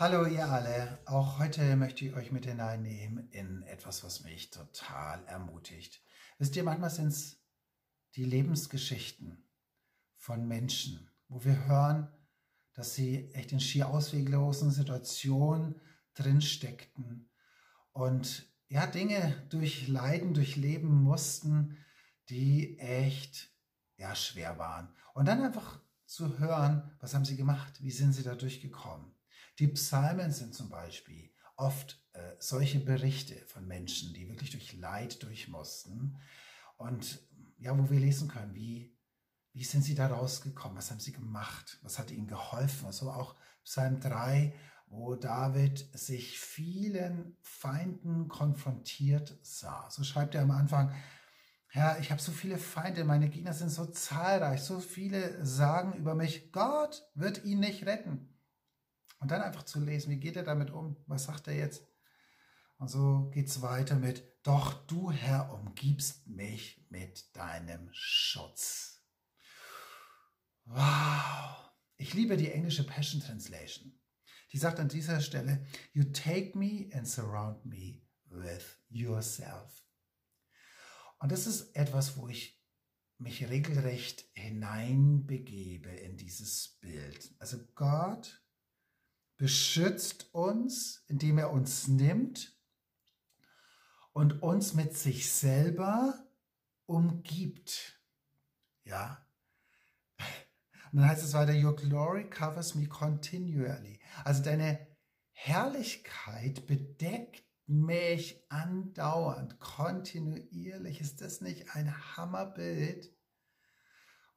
Hallo ihr alle, auch heute möchte ich euch mit hineinnehmen in etwas, was mich total ermutigt. Wisst ihr, manchmal sind es die Lebensgeschichten von Menschen, wo wir hören, dass sie echt in schier ausweglosen Situationen drinsteckten und ja, Dinge durchleiden, durchleben mussten, die echt ja, schwer waren. Und dann einfach zu hören, was haben sie gemacht, wie sind sie da durchgekommen. Die Psalmen sind zum Beispiel oft äh, solche Berichte von Menschen, die wirklich durch Leid durch mussten und ja, wo wir lesen können, wie, wie sind sie da rausgekommen, was haben sie gemacht, was hat ihnen geholfen. So auch Psalm 3, wo David sich vielen Feinden konfrontiert sah. So schreibt er am Anfang, Herr, ich habe so viele Feinde, meine Gegner sind so zahlreich, so viele sagen über mich, Gott wird ihn nicht retten. Und dann einfach zu lesen, wie geht er damit um? Was sagt er jetzt? Und so geht's weiter mit, doch du, Herr, umgibst mich mit deinem Schutz. Wow. Ich liebe die englische Passion Translation. Die sagt an dieser Stelle, you take me and surround me with yourself. Und das ist etwas, wo ich mich regelrecht hineinbegebe in dieses Bild. Also Gott beschützt uns, indem er uns nimmt und uns mit sich selber umgibt. Ja. Und dann heißt es weiter, Your glory covers me continually. Also deine Herrlichkeit bedeckt mich andauernd, kontinuierlich. Ist das nicht ein Hammerbild?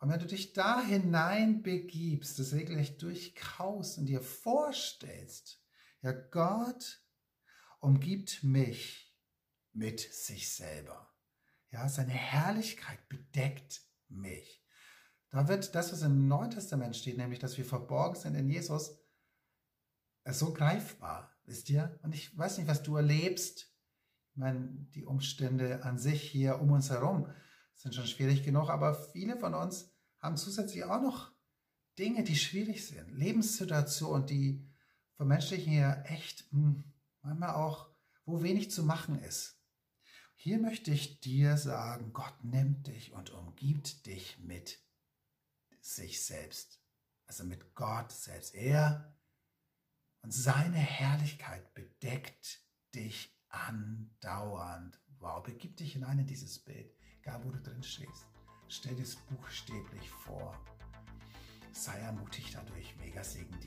Und wenn du dich da hinein begibst, das regelrecht durchkaust und dir vorstellst, ja, Gott umgibt mich mit sich selber. Ja, seine Herrlichkeit bedeckt mich. Da wird das, was im Neuen Testament steht, nämlich, dass wir verborgen sind in Jesus, so greifbar, wisst ihr? Und ich weiß nicht, was du erlebst. Ich meine, die Umstände an sich hier um uns herum sind schon schwierig genug, aber viele von uns haben zusätzlich auch noch Dinge, die schwierig sind. Lebenssituationen, die für Menschlichen hier echt hm, manchmal auch, wo wenig zu machen ist. Hier möchte ich dir sagen, Gott nimmt dich und umgibt dich mit sich selbst. Also mit Gott selbst. Er und seine Herrlichkeit bedeckt dich andauernd. Wow, begib dich hinein in dieses Bild, egal wo du drin stehst. Stell dir es buchstäblich vor. Sei ermutigt dadurch. Mega Segen